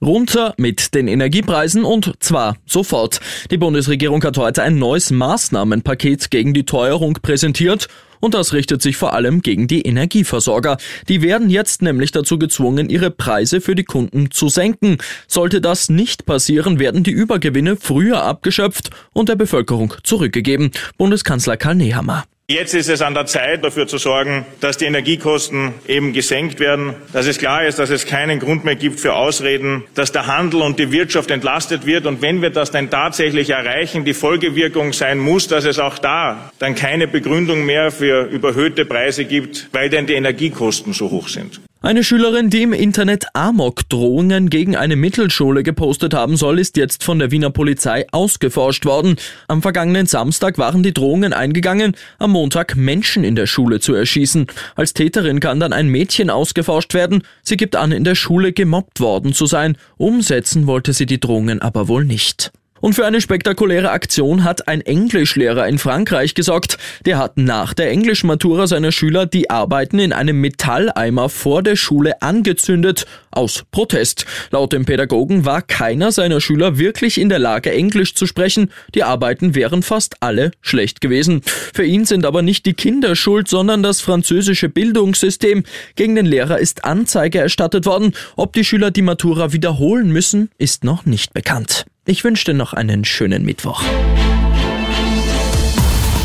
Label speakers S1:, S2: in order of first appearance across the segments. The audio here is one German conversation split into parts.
S1: Runter mit den Energiepreisen und zwar sofort. Die Bundesregierung hat heute ein neues Maßnahmenpaket gegen die Teuerung präsentiert und das richtet sich vor allem gegen die Energieversorger. Die werden jetzt nämlich dazu gezwungen, ihre Preise für die Kunden zu senken. Sollte das nicht passieren, werden die Übergewinne früher abgeschöpft und der Bevölkerung zurückgegeben. Bundeskanzler Karl Nehammer.
S2: Jetzt ist es an der Zeit, dafür zu sorgen, dass die Energiekosten eben gesenkt werden, dass es klar ist, dass es keinen Grund mehr gibt für Ausreden, dass der Handel und die Wirtschaft entlastet wird. Und wenn wir das dann tatsächlich erreichen, die Folgewirkung sein muss, dass es auch da dann keine Begründung mehr für überhöhte Preise gibt, weil denn die Energiekosten so hoch sind.
S1: Eine Schülerin, die im Internet Amok-Drohungen gegen eine Mittelschule gepostet haben soll, ist jetzt von der Wiener Polizei ausgeforscht worden. Am vergangenen Samstag waren die Drohungen eingegangen, am Montag Menschen in der Schule zu erschießen. Als Täterin kann dann ein Mädchen ausgeforscht werden. Sie gibt an, in der Schule gemobbt worden zu sein. Umsetzen wollte sie die Drohungen aber wohl nicht. Und für eine spektakuläre Aktion hat ein Englischlehrer in Frankreich gesorgt. Der hat nach der Englischmatura seiner Schüler die Arbeiten in einem Metalleimer vor der Schule angezündet, aus Protest. Laut dem Pädagogen war keiner seiner Schüler wirklich in der Lage, Englisch zu sprechen. Die Arbeiten wären fast alle schlecht gewesen. Für ihn sind aber nicht die Kinder schuld, sondern das französische Bildungssystem. Gegen den Lehrer ist Anzeige erstattet worden. Ob die Schüler die Matura wiederholen müssen, ist noch nicht bekannt. Ich wünsche dir noch einen schönen Mittwoch.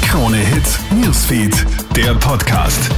S3: Krone Hits, Newsfeed, der Podcast.